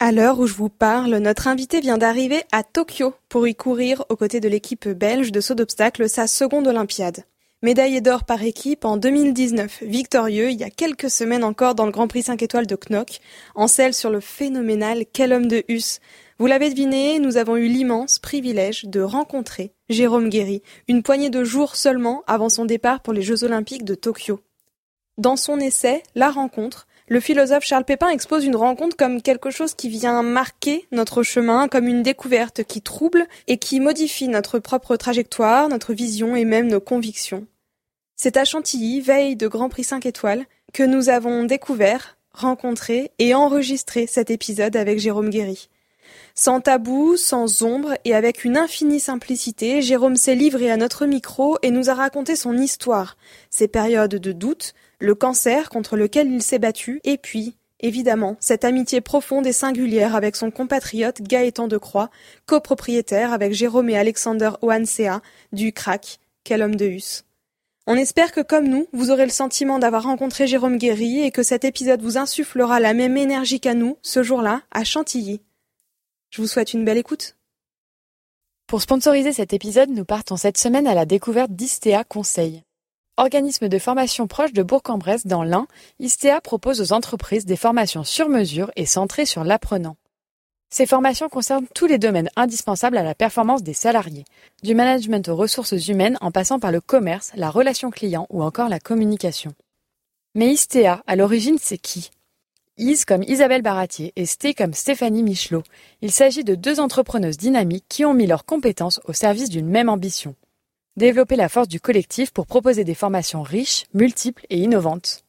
À l'heure où je vous parle, notre invité vient d'arriver à Tokyo pour y courir aux côtés de l'équipe belge de saut d'obstacle sa seconde Olympiade. Médaillé d'or par équipe en 2019, victorieux il y a quelques semaines encore dans le Grand Prix 5 étoiles de Knock, en selle sur le phénoménal Quel homme de Hus. Vous l'avez deviné, nous avons eu l'immense privilège de rencontrer Jérôme Guéry, une poignée de jours seulement avant son départ pour les Jeux Olympiques de Tokyo. Dans son essai, La rencontre, le philosophe Charles Pépin expose une rencontre comme quelque chose qui vient marquer notre chemin, comme une découverte qui trouble et qui modifie notre propre trajectoire, notre vision et même nos convictions. C'est à Chantilly, veille de Grand Prix 5 étoiles, que nous avons découvert, rencontré et enregistré cet épisode avec Jérôme Guéry. Sans tabou, sans ombre et avec une infinie simplicité, Jérôme s'est livré à notre micro et nous a raconté son histoire, ses périodes de doute, le cancer contre lequel il s'est battu, et puis, évidemment, cette amitié profonde et singulière avec son compatriote Gaëtan de Croix, copropriétaire avec Jérôme et Alexander Oansea du CRAC, quel homme de Hus. On espère que comme nous, vous aurez le sentiment d'avoir rencontré Jérôme Guéry et que cet épisode vous insufflera la même énergie qu'à nous, ce jour-là, à Chantilly. Je vous souhaite une belle écoute. Pour sponsoriser cet épisode, nous partons cette semaine à la découverte d'Istea Conseil. Organisme de formation proche de Bourg-en-Bresse dans l'Ain, Istea propose aux entreprises des formations sur mesure et centrées sur l'apprenant. Ces formations concernent tous les domaines indispensables à la performance des salariés, du management aux ressources humaines en passant par le commerce, la relation client ou encore la communication. Mais Istea, à l'origine, c'est qui? Is comme Isabelle Baratier et Sté comme Stéphanie Michelot. Il s'agit de deux entrepreneuses dynamiques qui ont mis leurs compétences au service d'une même ambition développer la force du collectif pour proposer des formations riches, multiples et innovantes.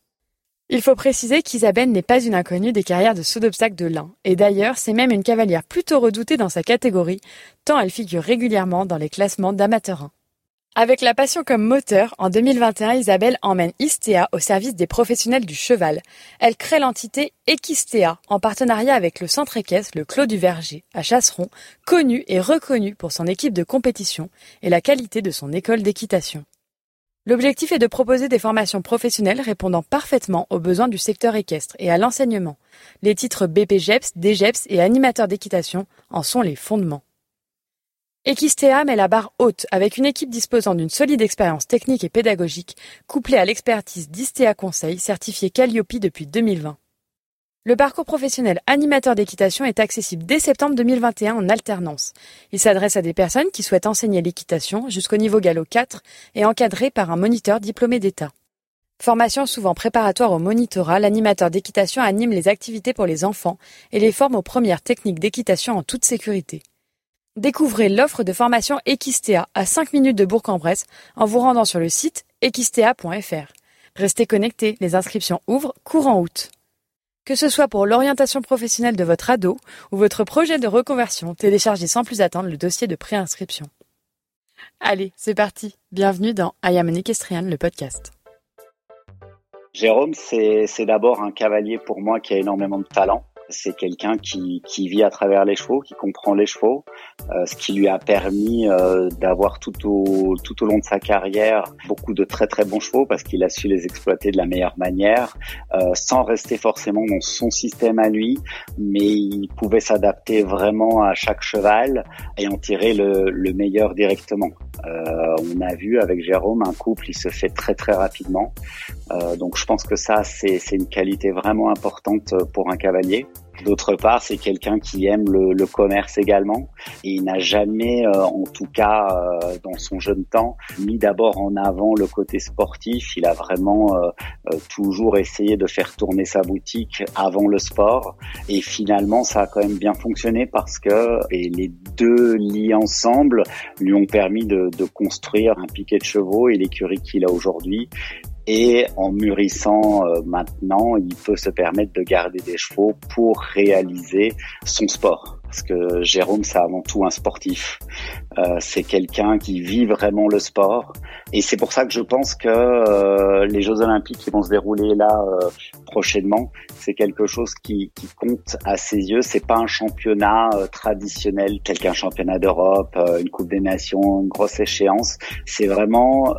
Il faut préciser qu'Isabelle n'est pas une inconnue des carrières de saut d'obstacle de l'Ain, et d'ailleurs c'est même une cavalière plutôt redoutée dans sa catégorie, tant elle figure régulièrement dans les classements d'amateurs avec la passion comme moteur, en 2021, Isabelle emmène Istea au service des professionnels du cheval. Elle crée l'entité Equistea en partenariat avec le centre équestre Le Clos du Verger à Chasseron, connu et reconnu pour son équipe de compétition et la qualité de son école d'équitation. L'objectif est de proposer des formations professionnelles répondant parfaitement aux besoins du secteur équestre et à l'enseignement. Les titres BPGEPS, DGEPS et animateurs d'équitation en sont les fondements. Equistea met la barre haute avec une équipe disposant d'une solide expérience technique et pédagogique, couplée à l'expertise d'Istea Conseil, certifié Calliope depuis 2020. Le parcours professionnel animateur d'équitation est accessible dès septembre 2021 en alternance. Il s'adresse à des personnes qui souhaitent enseigner l'équitation jusqu'au niveau galop 4 et encadré par un moniteur diplômé d'État. Formation souvent préparatoire au monitorat, l'animateur d'équitation anime les activités pour les enfants et les forme aux premières techniques d'équitation en toute sécurité. Découvrez l'offre de formation Equistea à 5 minutes de Bourg-en-Bresse en vous rendant sur le site equistea.fr. Restez connectés, les inscriptions ouvrent courant août. Que ce soit pour l'orientation professionnelle de votre ado ou votre projet de reconversion, téléchargez sans plus attendre le dossier de préinscription. Allez, c'est parti. Bienvenue dans I Am an le podcast. Jérôme, c'est d'abord un cavalier pour moi qui a énormément de talent. C'est quelqu'un qui, qui, vit à travers les chevaux, qui comprend les chevaux, euh, ce qui lui a permis euh, d'avoir tout au, tout au long de sa carrière beaucoup de très très bons chevaux parce qu'il a su les exploiter de la meilleure manière, euh, sans rester forcément dans son système à lui, mais il pouvait s'adapter vraiment à chaque cheval et en tirer le, le meilleur directement. Euh, on a vu avec Jérôme un couple, il se fait très très rapidement. Euh, donc je pense que ça, c'est une qualité vraiment importante pour un cavalier. D'autre part, c'est quelqu'un qui aime le, le, commerce également. Et il n'a jamais, euh, en tout cas euh, dans son jeune temps, mis d'abord en avant le côté sportif. Il a vraiment euh, euh, toujours essayé de faire tourner sa boutique avant le sport. Et finalement, ça a quand même bien fonctionné parce que les deux liés ensemble lui ont permis de, de construire un piquet de chevaux et l'écurie qu'il a aujourd'hui Et en mûrissant euh, maintenant, il peut se permettre de garder des chevaux pour réaliser son sport parce que Jérôme, c'est avant tout un sportif. Euh, c'est quelqu'un qui vit vraiment le sport. Et c'est pour ça que je pense que euh, les Jeux Olympiques qui vont se dérouler là euh, prochainement, c'est quelque chose qui, qui, compte à ses yeux. C'est pas un championnat euh, traditionnel tel qu'un championnat d'Europe, euh, une Coupe des Nations, une grosse échéance. C'est vraiment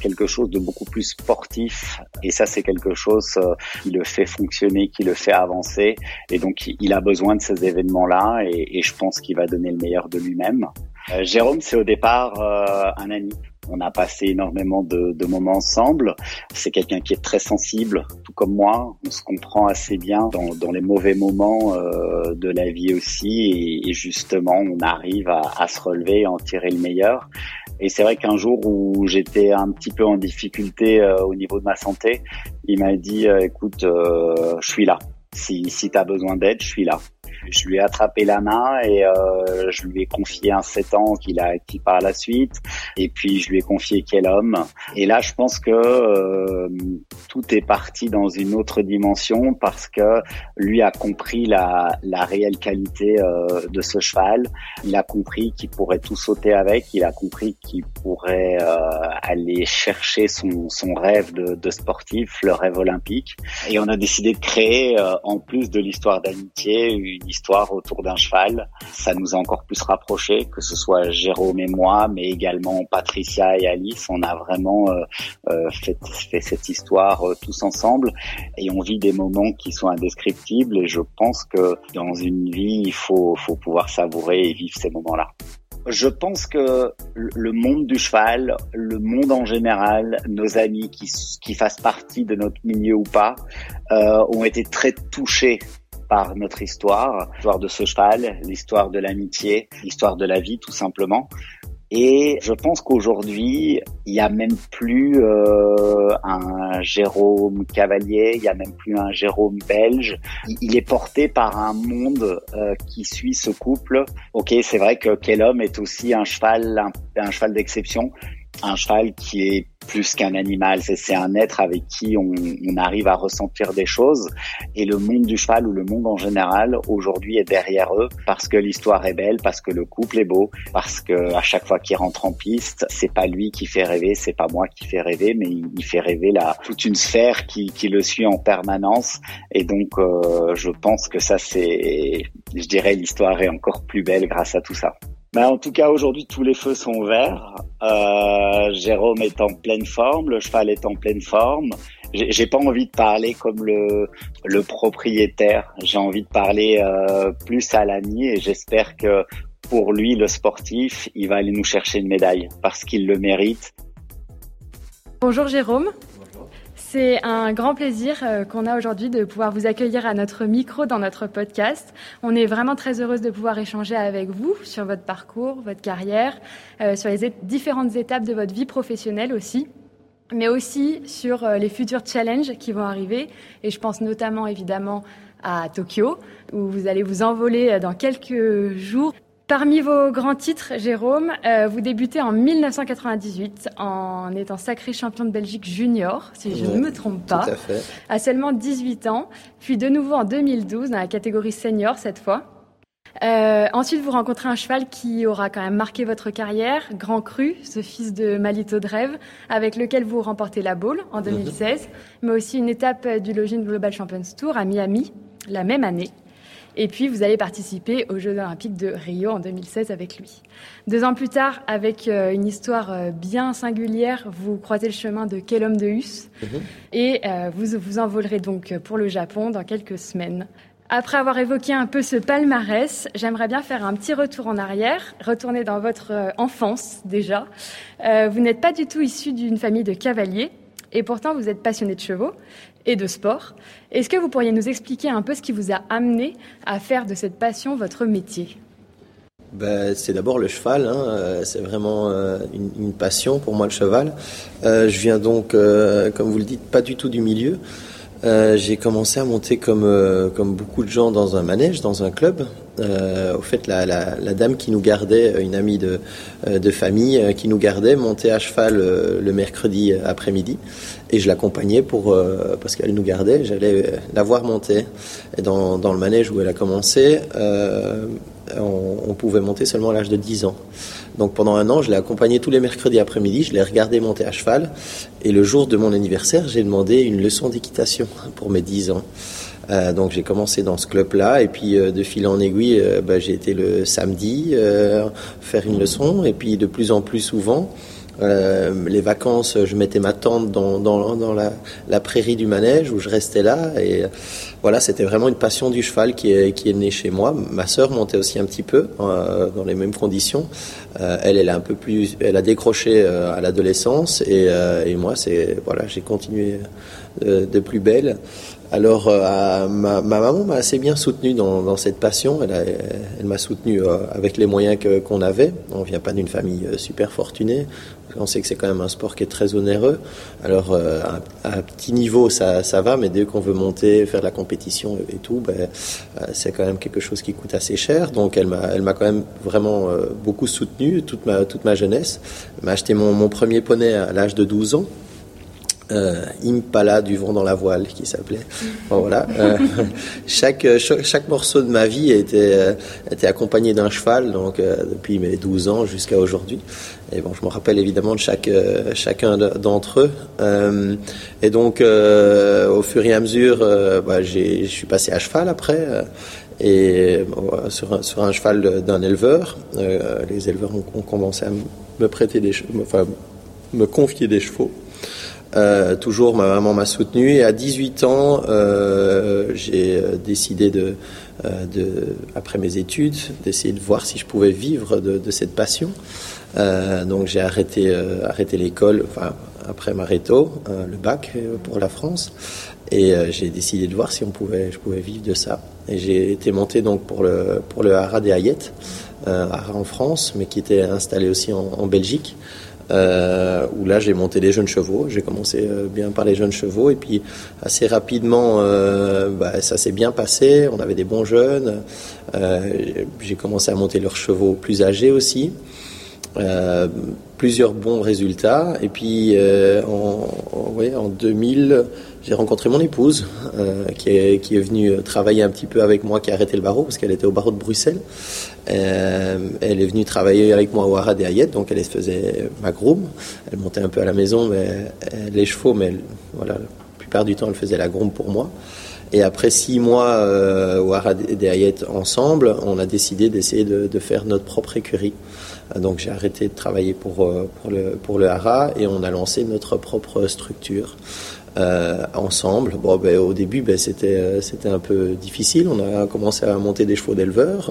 quelque chose de beaucoup plus sportif. Et ça, c'est quelque chose qui le fait fonctionner, qui le fait avancer. Et donc, il a besoin de ces événements-là et, je pense qu'il va donner le meilleur de lui-même. Euh, Jérôme, c'est au départ euh, un ami. On a passé énormément de, moments ensemble. C'est quelqu'un qui est très sensible, tout comme moi. On se comprend assez bien dans, les mauvais moments euh, de la vie aussi. Et, justement, on arrive à, se relever et en tirer le meilleur. Et c'est vrai qu'un jour où j'étais un petit peu en difficulté au niveau de ma santé, il m'a dit, écoute, je suis là. Si, si tu as besoin d'aide, je suis là je lui ai attrapé la main et euh, je lui ai confié un 7 ans qu'il a acquis par la suite. Et puis je lui ai confié quel homme. Et là, je pense que euh, tout est parti dans une autre dimension parce que lui a compris la, la réelle qualité euh, de ce cheval. Il a compris qu'il pourrait tout sauter avec. Il a compris qu'il pourrait euh, aller chercher son, son rêve de, de, sportif, le rêve olympique. Et on a décidé de créer, euh, en plus de l'histoire d'amitié, histoire autour d'un cheval. Ça nous a encore plus rapprochés, que ce soit Jérôme et moi, mais également Patricia et Alice. On a vraiment euh, euh, fait, fait, cette histoire euh, tous ensemble et on vit des moments qui sont indescriptibles. Et je pense que dans une vie, il faut, faut pouvoir savourer et vivre ces moments-là. Je pense que le monde du cheval, le monde en général, nos amis qui, qui fassent partie de notre milieu ou pas, euh, ont été très touchés par notre histoire, l'histoire de ce cheval, l'histoire de l'amitié, l'histoire de la vie tout simplement. Et je pense qu'aujourd'hui, il n'y a même plus euh, un Jérôme Cavalier, il n'y a même plus un Jérôme belge. Il est porté par un monde euh, qui suit ce couple. Ok, c'est vrai que quel homme est aussi un cheval, un cheval d'exception, un cheval qui est plus qu'un animal, c'est un être avec qui on, on, arrive à ressentir des choses. Et le monde du cheval ou le monde en général aujourd'hui est derrière eux parce que l'histoire est belle, parce que le couple est beau, parce que à chaque fois qu'il rentre en piste, c'est pas lui qui fait rêver, c'est pas moi qui fait rêver, mais il, fait rêver là toute une sphère qui, qui le suit en permanence. Et donc euh, je pense que ça c'est, je dirais, l'histoire est encore plus belle grâce à tout ça. Ben, en tout cas, aujourd'hui, tous les feux sont verts. Euh, Jérôme est en pleine forme, le cheval est en pleine forme. J'ai pas envie de parler comme le, le propriétaire. J'ai envie de parler euh, plus à l'ami et j'espère que pour lui, le sportif, il va aller nous chercher une médaille parce qu'il le mérite. Bonjour Jérôme. C'est un grand plaisir euh, qu'on a aujourd'hui de pouvoir vous accueillir à notre micro dans notre podcast. On est vraiment très heureuse de pouvoir échanger avec vous sur votre parcours, votre carrière, euh, sur les différentes étapes de votre vie professionnelle aussi mais aussi sur euh, les futurs challenges qui vont arriver. Et je pense notamment évidemment à Tokyo, où vous allez vous envoler dans quelques jours. Parmi vos grands titres, Jérôme, euh, vous débutez en 1998 en étant sacré champion de Belgique junior, si je ne me trompe pas, tout à, fait. à seulement 18 ans, puis de nouveau en 2012 dans la catégorie senior cette fois. Euh, ensuite, vous rencontrez un cheval qui aura quand même marqué votre carrière, Grand Cru, ce fils de Malito Drève, avec lequel vous remportez la boule en 2016, mhm. mais aussi une étape du Login Global Champions Tour à Miami la même année. Et puis, vous allez participer aux Jeux Olympiques de Rio en 2016 avec lui. Deux ans plus tard, avec euh, une histoire euh, bien singulière, vous croisez le chemin de Kellum de Hus mhm. et euh, vous vous envolerez donc pour le Japon dans quelques semaines. Après avoir évoqué un peu ce palmarès, j'aimerais bien faire un petit retour en arrière, retourner dans votre enfance déjà. vous n'êtes pas du tout issu d'une famille de cavaliers, et pourtant vous êtes passionné de chevaux et de sport. Est-ce que vous pourriez nous expliquer un peu ce qui vous a amené à faire de cette passion votre métier? Ben, c'est d'abord le cheval, hein. Euh, c'est vraiment euh, une, passion pour moi le cheval. Euh, je viens donc, comme vous le dites, pas du tout du milieu. j'ai commencé à monter comme, comme beaucoup de gens dans un manège, dans un club. Au fait, la, dame qui nous gardait, une amie de, de famille qui nous gardait, montait à cheval le mercredi après-midi et je l'accompagnais pour parce qu'elle nous gardait. J'allais la voir monter. Et dans, le manège où elle a commencé, on, on, pouvait monter seulement à l'âge de 10 ans. Donc pendant un an, je l'ai accompagné tous les mercredis après-midi, je l'ai regardé monter à cheval. Et le jour de mon anniversaire, j'ai demandé une leçon d'équitation pour mes 10 ans. Euh, donc j'ai commencé dans ce club-là et puis euh, de fil en aiguille, euh, bah, j'ai été le samedi faire une leçon et puis de plus en plus souvent, euh, les vacances, je mettais ma tente dans, dans, dans la, la, prairie du manège où je restais là. Et voilà, c'était vraiment une passion du cheval qui est, qui est née chez moi. Ma sœur montait aussi un petit peu euh, dans les mêmes conditions. Euh, elle, elle a un peu plus, elle a décroché euh, à l'adolescence et, euh, et, moi, c'est voilà, j'ai continué de, de, plus belle. Alors, ma, ma, maman m'a assez bien soutenu dans, cette passion. Elle, m'a soutenu avec les moyens qu'on avait. On vient pas d'une famille super fortunée. On sait que c'est quand même un sport qui est très onéreux. Alors, euh, à, petit niveau, ça, va, mais dès qu'on veut monter, faire de la compétition et, tout, ben, euh, c'est quand même quelque chose qui coûte assez cher. Donc, elle m'a, quand même vraiment euh, beaucoup soutenu toute ma, toute ma jeunesse. Elle m'a acheté mon premier poney à l'âge de 12 ans euh, Impala du vent dans la voile qui s'appelait. voilà. Euh, chaque, chaque, morceau de ma vie était, euh, était accompagné d'un cheval, donc euh, depuis mes 12 ans jusqu'à aujourd'hui. Et bon, je me rappelle évidemment de chaque, chacun d'entre eux. et donc, au fur et à mesure, bah, je suis passé à cheval après. et sur, un, sur un cheval d'un éleveur, les éleveurs ont, commencé à me prêter des, enfin, me confier des chevaux. Euh, toujours, ma maman m'a soutenu. Et à 18 ans, euh, j'ai euh, décidé de, euh, de, après mes études, d'essayer de voir si je pouvais vivre de, de cette passion. Euh, donc j'ai arrêté, arrêté l'école, enfin après ma réto, le bac pour la France, et j'ai décidé de voir si on pouvait, je pouvais vivre de ça. Et j'ai été monté donc pour le pour le Hara des Hayet, Hara en France, mais qui était installé aussi en, en Belgique euh, où là j'ai monté les jeunes chevaux. J'ai commencé euh, bien par les jeunes chevaux et puis assez rapidement euh, bah, ça s'est bien passé. On avait des bons jeunes. Euh, j'ai commencé à monter leurs chevaux plus âgés aussi. Euh, plusieurs bons résultats. Et puis en, en, en 2000, j'ai rencontré mon épouse euh, qui, est, qui est venue travailler un petit peu avec moi, qui a arrêté le barreau parce qu'elle était au barreau de Bruxelles. Euh, elle est venue travailler avec moi au Haras des Hayet, donc elle faisait ma groom. Elle montait un peu à la maison, mais les chevaux, mais voilà, la plupart du temps, elle faisait la groom pour moi. Et après six mois euh, au Haras des Hayet ensemble, on a décidé d'essayer de, de, faire notre propre écurie. Donc j'ai arrêté de travailler pour, euh, pour, le, pour le Haras et on a lancé notre propre structure. Euh, ensemble. Bon, ben, au début, ben, c'était euh, c'était un peu difficile. On a commencé à monter des chevaux d'éleveurs,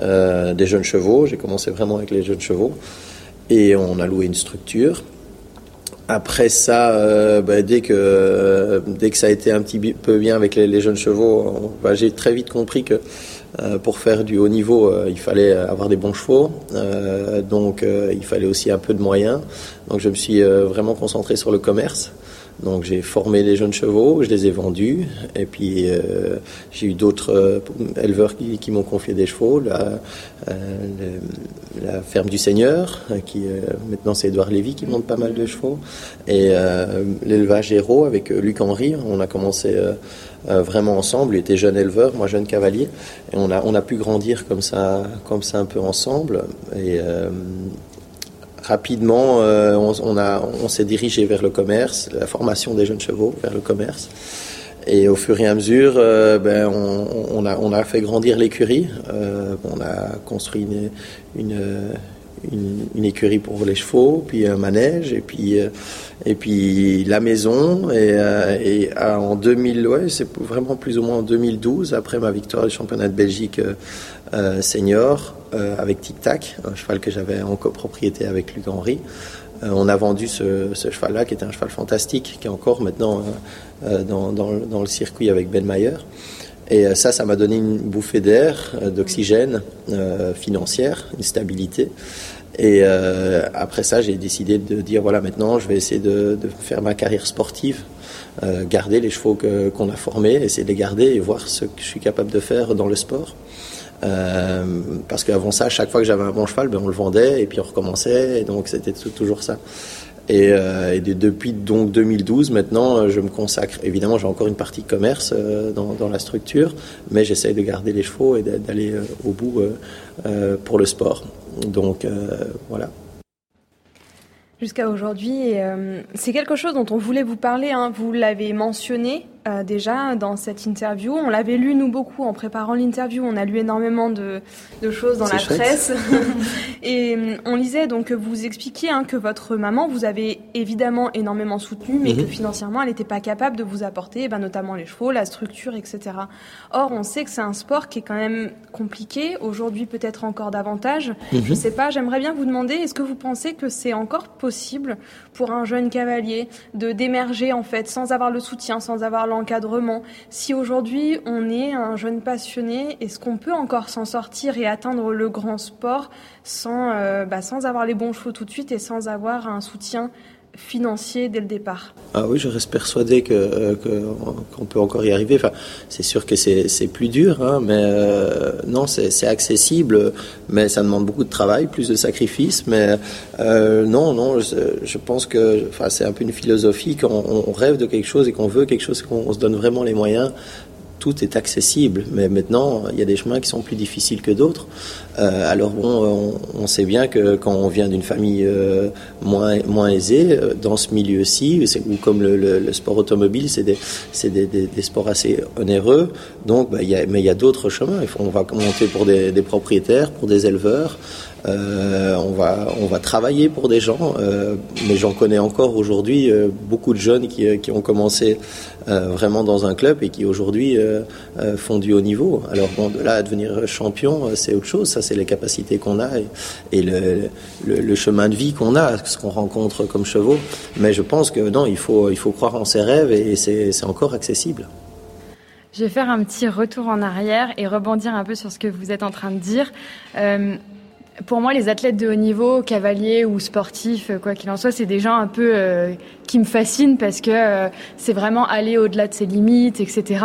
euh, des jeunes chevaux. J'ai commencé vraiment avec les jeunes chevaux et on a loué une structure. Après ça, ben, dès que ça a été un petit peu bien avec les, jeunes chevaux, j'ai très vite compris que pour faire du haut niveau, il fallait avoir des bons chevaux, donc il fallait aussi un peu de moyens. Donc je me suis vraiment concentré sur le commerce. Donc j'ai formé les jeunes chevaux, je les ai vendus, et puis euh, j'ai eu d'autres euh, éleveurs qui, m'ont confié des chevaux, la, euh, ferme du Seigneur, qui maintenant c'est Édouard Lévy qui monte pas mal de chevaux, et l'élevage héros avec Luc Henry, on a commencé vraiment ensemble, il était jeune éleveur, moi jeune cavalier, et on a, on a pu grandir comme ça, comme ça un peu ensemble, rapidement, euh, on, a, on s'est dirigé vers le commerce, la formation des jeunes chevaux vers le commerce. Et au fur et à mesure, euh, ben, on, a, on a fait grandir l'écurie. Euh, on a construit une, une, écurie pour les chevaux, puis un manège, et puis, et puis la maison. Et, et en 2000, ouais, c'est vraiment plus ou moins en 2012, après ma victoire du championnat de Belgique senior euh, avec Tic Tac, un cheval que j'avais en copropriété avec Luc Henry. Euh, on a vendu ce, cheval-là, qui était un cheval fantastique, qui est encore maintenant dans, le circuit avec Ben Mayer. Et ça, ça m'a donné une bouffée d'air, d'oxygène financière, une stabilité. Et euh, après ça, j'ai décidé de dire voilà, maintenant, je vais essayer de, faire ma carrière sportive, euh, garder les chevaux qu'on a formés, essayer de les garder et voir ce que je suis capable de faire dans le sport. Parce qu'avant ça, chaque fois que j'avais un bon cheval, ben, on le vendait et puis on recommençait. Et donc c'était toujours ça. Et, depuis donc 2012, maintenant, je me consacre. Évidemment, j'ai encore une partie commerce dans, dans, la structure, mais j'essaye de garder les chevaux et d'aller au bout pour le sport. Donc voilà jusqu'à aujourd'hui. Euh, c'est quelque chose dont on voulait vous parler. Hein. Vous l'avez mentionné euh, déjà dans cette interview. On l'avait lu nous beaucoup en préparant l'interview. On a lu énormément de, de choses dans la presse. et euh, on lisait donc que vous expliquiez hein, que votre maman vous avait évidemment énormément soutenu, mais que mhm. financièrement elle n'était pas capable de vous apporter, ben, notamment les chevaux, la structure, etc. Or, on sait que c'est un sport qui est quand même compliqué. Aujourd'hui, peut-être encore davantage. Mhm. Je sais pas. J'aimerais bien vous demander, est-ce que vous pensez que c'est encore possible pour un jeune cavalier de d'émerger en fait sans avoir le soutien, sans avoir l'encadrement. Si aujourd'hui on est un jeune passionné, est-ce qu'on peut encore s'en sortir et atteindre le grand sport sans, euh, bah, avoir les bons chevaux tout de suite et sans avoir un soutien financier dès le départ Ah oui, je reste persuadé que, euh, qu'on peut encore y arriver. Enfin, c'est sûr que c'est, plus dur, hein, mais euh, non, c'est, accessible, mais ça demande beaucoup de travail, plus de sacrifices. Mais euh, non, non, je, pense que enfin, c'est un peu une philosophie qu'on on rêve de quelque chose et qu'on veut quelque chose, qu'on se donne vraiment les moyens tout est accessible. Mais maintenant, il y a des chemins qui sont plus difficiles que d'autres. Euh, alors bon, on, sait bien que quand on vient d'une famille euh, moins, moins aisée, euh, dans ce milieu-ci, ou comme le, sport automobile, c'est des, des, des, sports assez onéreux. Donc, bah, mais il y a d'autres chemins. On va monter pour des, propriétaires, pour des éleveurs. Euh, on, va, on va travailler pour des gens, euh, mais j'en connais encore aujourd'hui euh, beaucoup de jeunes qui, qui ont commencé vraiment dans un club et qui aujourd'hui font du haut niveau. Alors bon, de là à devenir champion, c'est autre chose. C'est les capacités qu'on a et, le, chemin de vie qu'on a, ce qu'on rencontre comme chevaux. Mais je pense que non, il faut, il faut croire en ses rêves et c'est encore accessible. Je vais faire un petit retour en arrière et rebondir un peu sur ce que vous êtes en train de dire. Pour moi, les athlètes de haut niveau, cavaliers ou sportifs, euh, quoi qu'il en soit, c'est des gens un peu euh, qui me fascinent parce que euh, c'est vraiment aller au-delà de ses limites, etc.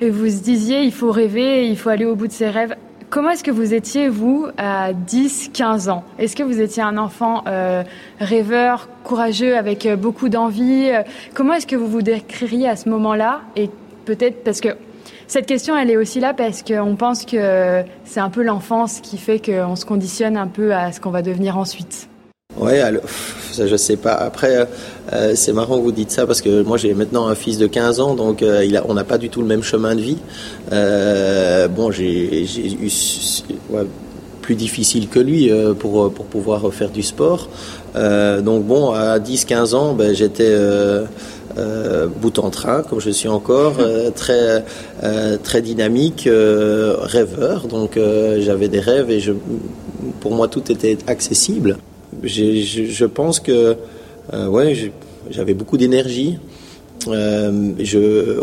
Et vous se disiez, il faut rêver, il faut aller au bout de ses rêves. Comment est-ce que vous étiez, vous, à 10, 15 ans? Est-ce que vous étiez un enfant rêveur, courageux, avec beaucoup d'envie? Comment est-ce que vous vous décririez à ce moment-là? Et peut-être parce que cette question, elle est aussi là parce qu'on pense que c'est un peu l'enfance qui fait qu'on se conditionne un peu à ce qu'on va devenir ensuite. Ouais, alors, ça je sais pas. Après, euh, c'est marrant que vous dites ça parce que moi j'ai maintenant un fils de 15 ans, donc euh, il a, on n'a pas du tout le même chemin de vie. Euh, bon, j'ai eu plus difficile que lui pour, pour pouvoir faire du sport. donc bon, à 10-15 ans, ben, j'étais euh, bout en train, comme je suis encore, euh, très, euh, très dynamique, rêveur. Donc j'avais des rêves et je, pour moi tout était accessible. Je, pense que ouais, j'avais beaucoup d'énergie. je,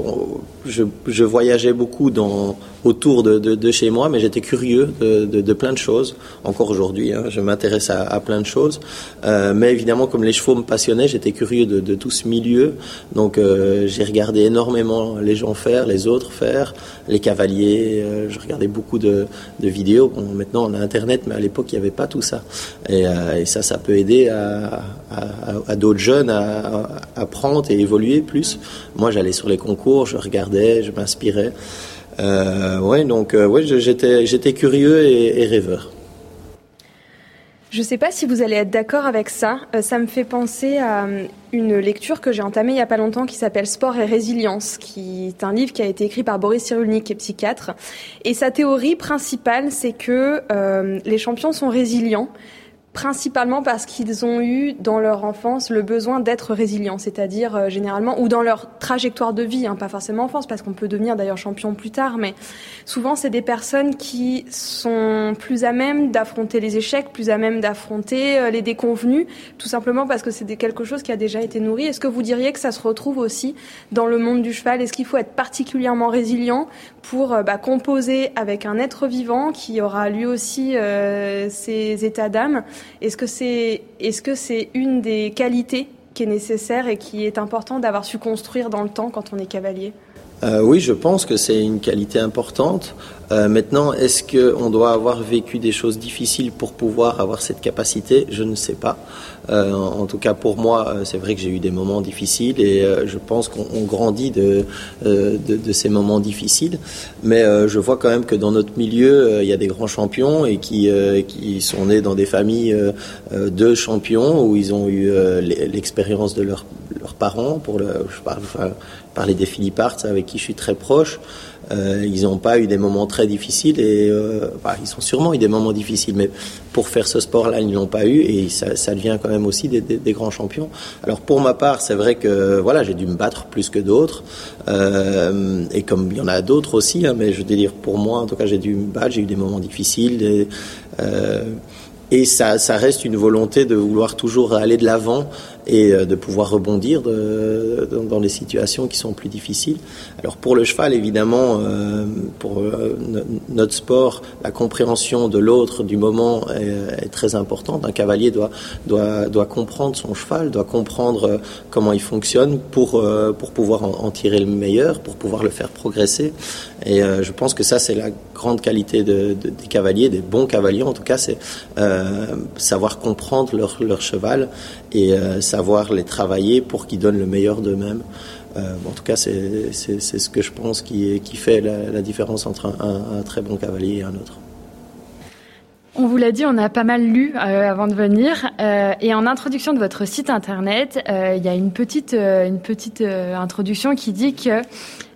je, je, voyageais beaucoup dans, autour de, chez moi, mais j'étais curieux de, plein de choses. Encore aujourd'hui, hein, je m'intéresse à, plein de choses. Euh, mais évidemment, comme les chevaux me passionnaient, j'étais curieux de, tout ce milieu. Donc euh, j'ai regardé énormément les gens faire, les autres faire, les cavaliers. Euh, je regardais beaucoup de, vidéos. Bon, maintenant, on a Internet, mais à l'époque, il n'y avait pas tout ça. Et, ça, ça peut aider à d'autres jeunes à, apprendre et évoluer plus. Moi, j'allais sur les concours, je regardais, je m'inspirais. Euh, ouais, donc euh, ouais, j'étais j'étais curieux et, rêveur. Je ne sais pas si vous allez être d'accord avec ça. Euh, ça me fait penser à euh, une lecture que j'ai entamée il n'y a pas longtemps qui s'appelle Sport et résilience, qui est un livre qui a été écrit par Boris Cyrulnik, qui est psychiatre. Et sa théorie principale, c'est que les champions sont résilients principalement parce qu'ils ont eu dans leur enfance le besoin d'être résilients, c'est-à-dire euh, généralement, ou dans leur trajectoire de vie, hein, pas forcément enfance, parce qu'on peut devenir d'ailleurs champion plus tard, mais souvent c'est des personnes qui sont plus à même d'affronter les échecs, plus à même d'affronter euh, les déconvenus, tout simplement parce que c'est quelque chose qui a déjà été nourri. Est-ce que vous diriez que ça se retrouve aussi dans le monde du cheval? Est-ce qu'il faut être particulièrement résilient pour euh, bah, composer avec un être vivant qui aura lui aussi ses états d'âme? Est-ce que c'est est-ce que c'est une des qualités qui est nécessaire et qui est important d'avoir su construire dans le temps quand on est cavalier? Euh, oui, je pense que c'est une qualité importante. Euh, maintenant, est-ce qu'on doit avoir vécu des choses difficiles pour pouvoir avoir cette capacité? Je ne sais pas. Euh, en tout cas, pour moi, c'est vrai que j'ai eu des moments difficiles et je pense qu'on grandit de, de, ces moments difficiles. Mais je vois quand même que dans notre milieu, il y a des grands champions et qui, qui sont nés dans des familles de champions où ils ont eu l'expérience de leurs parents. Pour le, parler des Philippe avec qui je suis très proche. Euh, ils n'ont pas eu des moments très difficiles et euh, bah, ils ont sûrement eu des moments difficiles, mais pour faire ce sport-là, ils ne l'ont pas eu et ça, ça, devient quand même aussi des, des, des, grands champions. Alors pour ma part, c'est vrai que voilà, j'ai dû me battre plus que d'autres euh, et comme il y en a d'autres aussi, hein, mais je veux dire pour moi, en tout cas, j'ai dû me battre, j'ai eu des moments difficiles. Et, euh, et ça, ça, reste une volonté de vouloir toujours aller de l'avant et euh, de pouvoir rebondir de, dans, les situations qui sont plus difficiles. Alors pour le cheval, évidemment, euh, pour euh, notre sport, la compréhension de l'autre, du moment est, très importante. Un cavalier doit, doit, doit comprendre son cheval, doit comprendre euh, comment il fonctionne pour, euh, pour pouvoir en, tirer le meilleur, pour pouvoir le faire progresser. Et je pense que ça, c'est la grande qualité de, de, des cavaliers, des bons cavaliers en tout cas, c'est savoir comprendre leur, leur cheval et euh, savoir les travailler pour qu'ils donnent le meilleur d'eux-mêmes. Euh, en tout cas, c'est ce que je pense qui, qui fait la, différence entre un, très bon cavalier et un autre. On vous l'a dit, on a pas mal lu euh, avant de venir. Euh, et en introduction de votre site internet, il y a une petite, une petite introduction qui dit que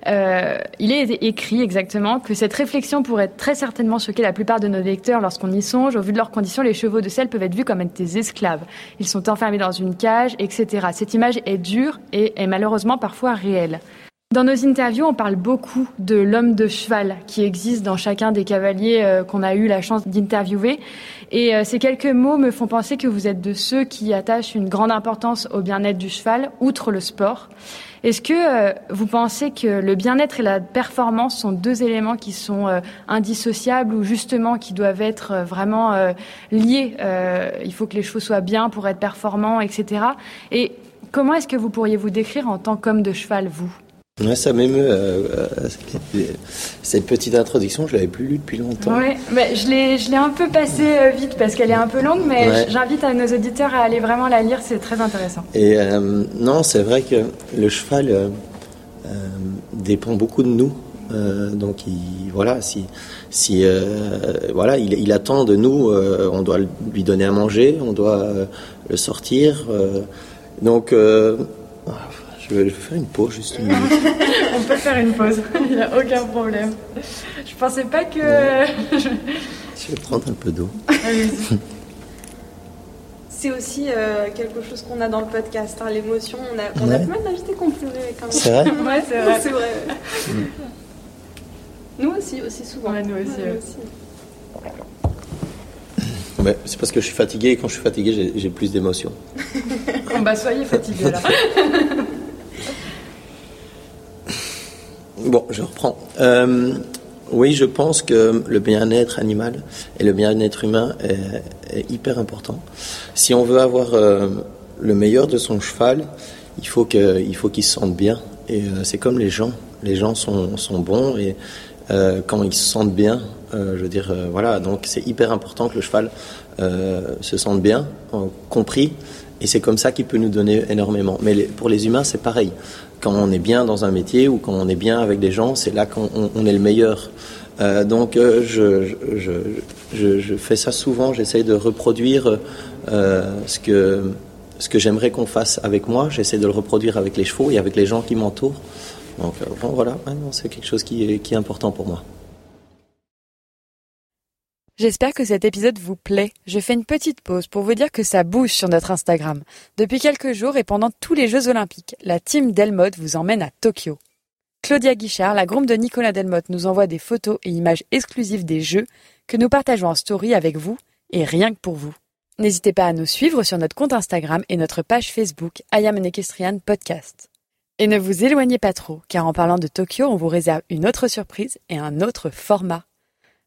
euh, il est écrit exactement que cette réflexion pourrait très certainement choquer la plupart de nos lecteurs lorsqu'on y songe. Au vu de leurs conditions, les chevaux de sel peuvent être vus comme des esclaves. Ils sont enfermés dans une cage, etc. Cette image est dure et est malheureusement parfois réelle. Dans nos interviews, on parle beaucoup de l'homme de cheval qui existe dans chacun des cavaliers euh, qu'on a eu la chance d'interviewer. Et euh, ces quelques mots me font penser que vous êtes de ceux qui attachent une grande importance au bien-être du cheval, outre le sport. Est-ce que euh, vous pensez que le bien-être et la performance sont deux éléments qui sont euh, indissociables ou justement qui doivent être euh, vraiment liés Il faut que les chevaux soient bien pour être performants, etc. Et comment est-ce que vous pourriez vous décrire en tant qu'homme de cheval, vous? Ouais, ça m'émeut. Euh, cette petite introduction, je l'avais plus lue depuis longtemps. Ouais, mais je l'ai, je l'ai un peu passée vite parce qu'elle est un peu longue, mais ouais. j'invite à nos auditeurs à aller vraiment la lire, c'est très intéressant. Et euh, non, c'est vrai que le cheval euh, dépend beaucoup de nous. donc il, voilà, si, si voilà, il, il, attend de nous, on doit lui donner à manger, on doit le sortir. donc je vais, faire une pause, juste une minute. On peut faire une pause, il n'y a aucun problème. Je pensais pas que. je vais prendre un peu d'eau. C'est aussi euh, quelque chose qu'on a dans le podcast, hein, l'émotion. On a, on ouais. a pas mal d'invités qui ont pleuré quand même. C'est vrai Ouais, c'est vrai. c'est vrai. Nous aussi, aussi souvent. Ouais, nous aussi. Ouais, aussi. Ouais, c'est parce que je suis fatigué et quand je suis fatigué, j'ai plus d'émotions. bon, bah, soyez fatigué là. Bon, je reprends. Euh, oui, je pense que le bien-être animal et le bien-être humain est, hyper important. Si on veut avoir euh, le meilleur de son cheval, il faut qu'il se sente bien. Et euh, c'est comme les gens. Les gens sont, sont bons et quand ils se sentent bien, je veux dire, voilà. Donc c'est hyper important que le cheval se sente bien, compris. Et c'est comme ça qu'il peut nous donner énormément. Mais pour les humains, c'est pareil quand on est bien dans un métier ou quand on est bien avec des gens, c'est là qu'on on est le meilleur. Euh, donc euh, je, je, je, je, fais ça souvent, j'essaie de reproduire euh, ce que, ce que j'aimerais qu'on fasse avec moi, j'essaie de le reproduire avec les chevaux et avec les gens qui m'entourent. Donc voilà, c'est quelque chose qui qui est important pour moi. J'espère que cet épisode vous plaît. Je fais une petite pause pour vous dire que ça bouge sur notre Instagram. Depuis quelques jours et pendant tous les Jeux Olympiques, la team Delmotte vous emmène à Tokyo. Claudia Guichard, la groom de Nicolas Delmotte, nous envoie des photos et images exclusives des Jeux que nous partageons en story avec vous et rien que pour vous. N'hésitez pas à nous suivre sur notre compte Instagram et notre page Facebook I Am an Equestrian Podcast. Et ne vous éloignez pas trop, car en parlant de Tokyo, on vous réserve une autre surprise et un autre format.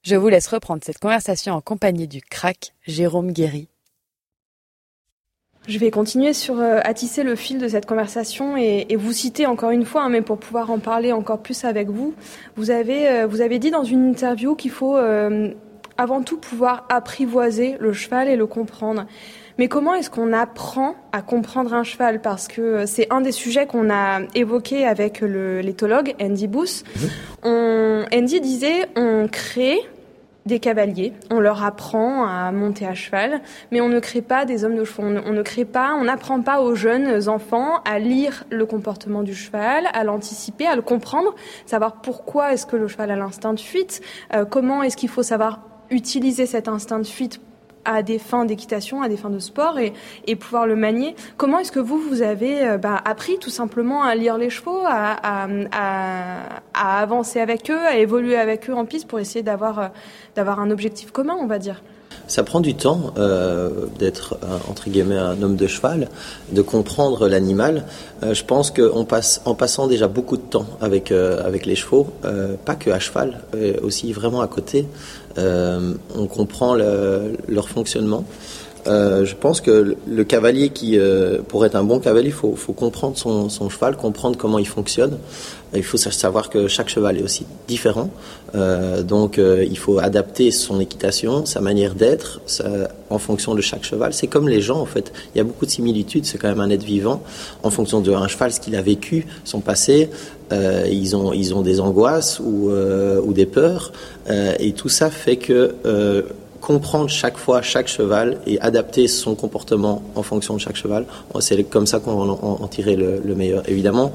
Je vous laisse reprendre cette conversation en compagnie du crack Jérôme Guéry. Je vais continuer sur euh, à tisser le fil de cette conversation et, vous citer encore une fois, hein, mais pour pouvoir en parler encore plus avec vous. Vous avez euh, vous avez dit dans une interview qu'il faut euh, avant tout pouvoir apprivoiser le cheval et le comprendre. Mais comment est-ce qu'on apprend à comprendre un cheval? Parce que c'est un des sujets qu'on a évoqué avec l'éthologue Andy Booth. Mhm. Andy disait on crée des cavaliers, on leur apprend à monter à cheval, mais on ne crée pas des hommes de chevaux, on ne, crée pas, on n'apprend pas aux jeunes enfants à lire le comportement du cheval, à l'anticiper, à le comprendre, savoir pourquoi est-ce que le cheval a l'instinct de fuite, euh, comment est-ce qu'il faut savoir utiliser cet instinct de fuite à des fins d'équitation, à des fins de sport et, et pouvoir le manier. Comment est-ce que vous, vous avez euh, bah, appris tout simplement à lire les chevaux, à, à, à, avancer avec eux, à évoluer avec eux en piste pour essayer d'avoir, euh, d'avoir un objectif commun, on va dire? Ça prend du temps euh, d'être entre guillemets un homme de cheval, de comprendre l'animal. Euh, je pense qu'en passe, en passant déjà beaucoup de temps avec avec les chevaux, pas que à cheval, aussi vraiment à côté, euh, on comprend leur fonctionnement. Euh, je pense que le cavalier qui, euh, pour être un bon cavalier, il faut, comprendre son, cheval, comprendre comment il fonctionne. Il faut savoir que chaque cheval est aussi différent, donc il faut adapter son équitation, sa manière d'être, en fonction de chaque cheval. C'est comme les gens en fait. Il y a beaucoup de similitudes. C'est quand même un être vivant en fonction d'un cheval, ce qu'il a vécu, son passé, euh, ils, ont, ils ont des angoisses ou, euh, ou des peurs. Euh, et tout ça fait que comprendre chaque fois chaque cheval et adapter son comportement en fonction de chaque cheval, c'est comme ça qu'on en, en, tirer le, le meilleur. Évidemment,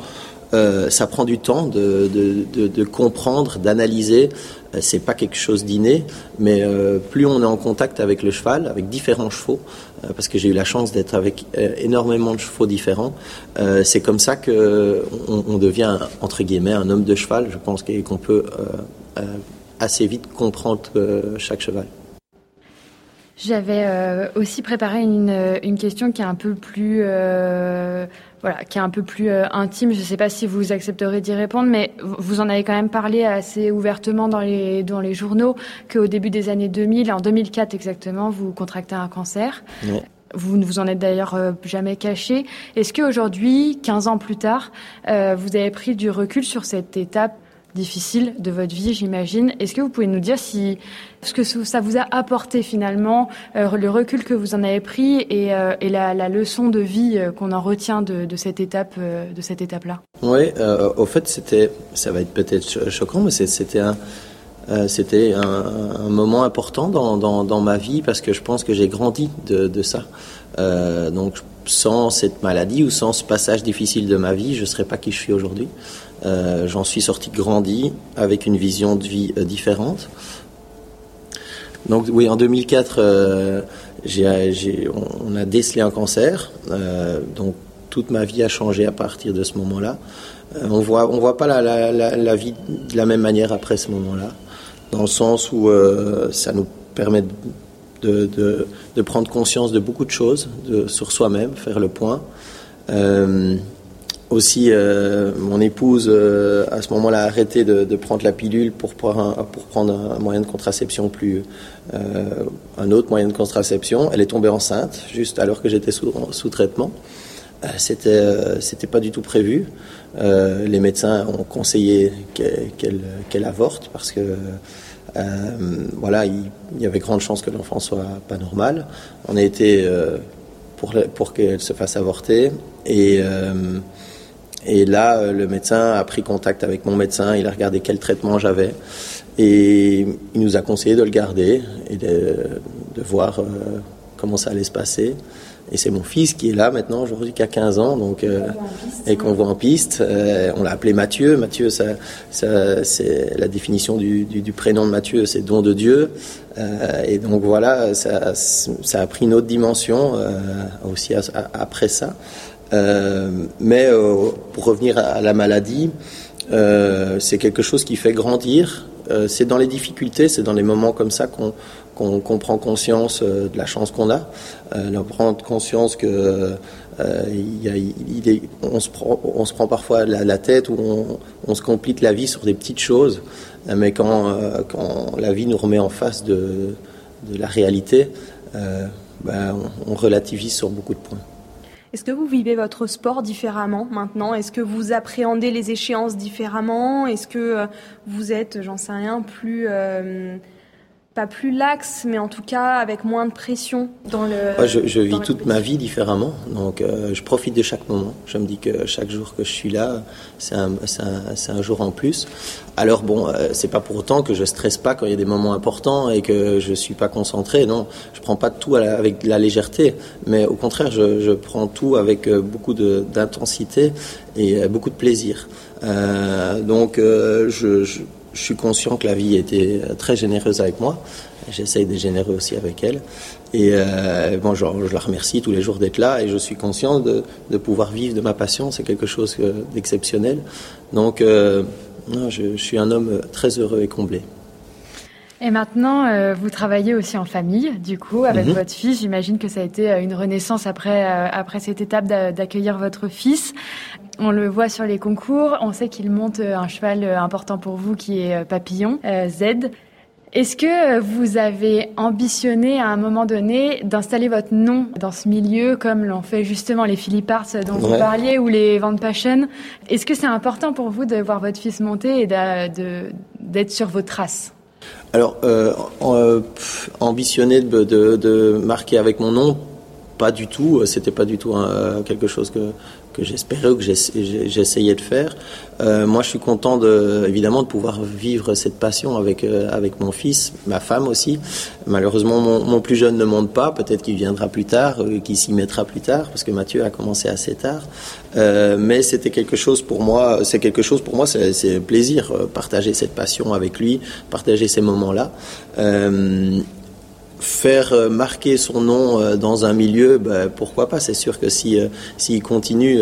euh, ça prend du temps de, comprendre, d'analyser. Euh, c'est pas quelque chose d'inné, mais euh, plus on est en contact avec le cheval, avec différents chevaux, parce que j'ai eu la chance d'être avec énormément de chevaux différents, c'est comme ça que on, devient entre guillemets un homme de cheval. Je pense qu'on peut assez vite comprendre chaque cheval. J'avais aussi préparé une, une, question qui est un peu plus voilà, qui est un peu plus euh, intime. Je ne sais pas si vous accepterez d'y répondre, mais vous en avez quand même parlé assez ouvertement dans les, dans les journaux qu'au début des années 2000, en 2004 exactement, vous contractez un cancer. Vous ne vous en êtes d'ailleurs euh, jamais caché. Est-ce qu'aujourd'hui, 15 ans plus tard, euh, vous avez pris du recul sur cette étape difficile de votre vie, j'imagine. Est-ce que vous pouvez nous dire si ce que ça vous a apporté finalement, euh, le recul que vous en avez pris et, euh, la, leçon de vie euh, qu'on en retient de, cette étape, de cette étape-là? Oui, au fait, c'était, ça va être peut-être choquant, mais c'était un, c'était un, moment important dans, ma vie parce que je pense que j'ai grandi de, ça. donc, sans cette maladie ou sans ce passage difficile de ma vie, je ne serais pas qui je suis aujourd'hui. Euh, j'en suis sorti grandi avec une vision de vie euh, différente. Donc oui, en 2004, euh, on, a décelé un cancer. donc toute ma vie a changé à partir de ce moment-là. on voit, on voit pas la, vie de la même manière après ce moment-là, dans le sens où ça nous permet de, prendre conscience de beaucoup de choses sur soi-même, faire le point. Aussi, euh, mon épouse, euh, à ce moment-là, a arrêté de, prendre la pilule pour, prendre un moyen de contraception plus. Euh, un autre moyen de contraception. Elle est tombée enceinte, juste alors que j'étais sous, traitement. c'était, c'était pas du tout prévu. les médecins ont conseillé qu'elle, qu'elle, avorte parce que. voilà, il, y avait grande chance que l'enfant soit pas normal. On a été pour, pour qu'elle se fasse avorter et et là, euh, le médecin a pris contact avec mon médecin, il a regardé quel traitement j'avais et il nous a conseillé de le garder et de, de voir euh, comment ça allait se passer. Et c'est mon fils qui est là maintenant, aujourd'hui, qui a 15 ans, donc, euh, et qu'on voit en piste. on l'a appelé Mathieu. Mathieu, ça, ça c'est la définition du, du, du, prénom de Mathieu, c'est don de Dieu. et donc voilà, ça, ça, a pris une autre dimension aussi après ça. Euh, mais euh, pour revenir à, la maladie, euh, c'est quelque chose qui fait grandir. c'est dans les difficultés, c'est dans les moments comme ça qu'on prend conscience de la chance qu'on a, euh, prendre conscience que on, se prend, on se prend parfois la, tête ou on, on, se complique la vie sur des petites choses, mais quand, quand la vie nous remet en face de, la réalité, ben, on relativise sur beaucoup de points. Est-ce que vous vivez votre sport différemment maintenant? Est-ce que vous appréhendez les échéances différemment? Est-ce que vous êtes, j'en sais rien, plus pas plus laxe, mais en tout cas avec moins de pression dans le. je, vis toute ma vie différemment, donc euh, je profite de chaque moment. Je me dis que chaque jour que je suis là, c'est un, un, jour en plus. Alors bon, euh, c'est pas pour autant que je stresse pas quand il y a des moments importants et que je suis pas concentré. Non, je prends pas tout avec la légèreté, mais au contraire, je, prends tout avec euh, beaucoup d'intensité et beaucoup de plaisir. donc je, je je suis conscient que la vie était très généreuse avec moi. J'essaye d'être généreux aussi avec elle. Et euh, bon, je, la remercie tous les jours d'être là et je suis conscient de, pouvoir vivre de ma passion. C'est quelque chose d'exceptionnel. Donc, euh, je, suis un homme très heureux et comblé. Et maintenant, euh, vous travaillez aussi en famille, du coup, avec mhm. votre fils. J'imagine que ça a été une renaissance après, après cette étape d'accueillir votre fils. On le voit sur les concours. On sait qu'il monte euh, un cheval euh, important pour vous qui est euh, Papillon, Z. Est-ce que vous avez ambitionné à un moment donné d'installer votre nom dans ce milieu comme l'ont fait justement les Philipparts dont vous parliez ou les Van Passion Est-ce que c'est important pour vous de voir votre fils monter et d'être sur vos traces? Alors, ambitionner de, de, marquer avec mon nom, pas du tout. C'était pas du tout quelque chose que, que j'espérais ou que j'essayais de faire. Euh, moi, je suis content de, évidemment de pouvoir vivre cette passion avec euh, avec mon fils, ma femme aussi. Malheureusement, mon, plus jeune ne monte pas. Peut-être qu'il viendra plus tard, euh, qu'il s'y mettra plus tard, parce que Mathieu a commencé assez tard. mais c'était quelque chose pour moi. C'est quelque chose pour moi. C'est plaisir partager cette passion avec lui, partager ces moments-là faire euh, marquer son nom euh, dans un milieu, ben, pourquoi pas? C'est sûr que si euh, s'il continue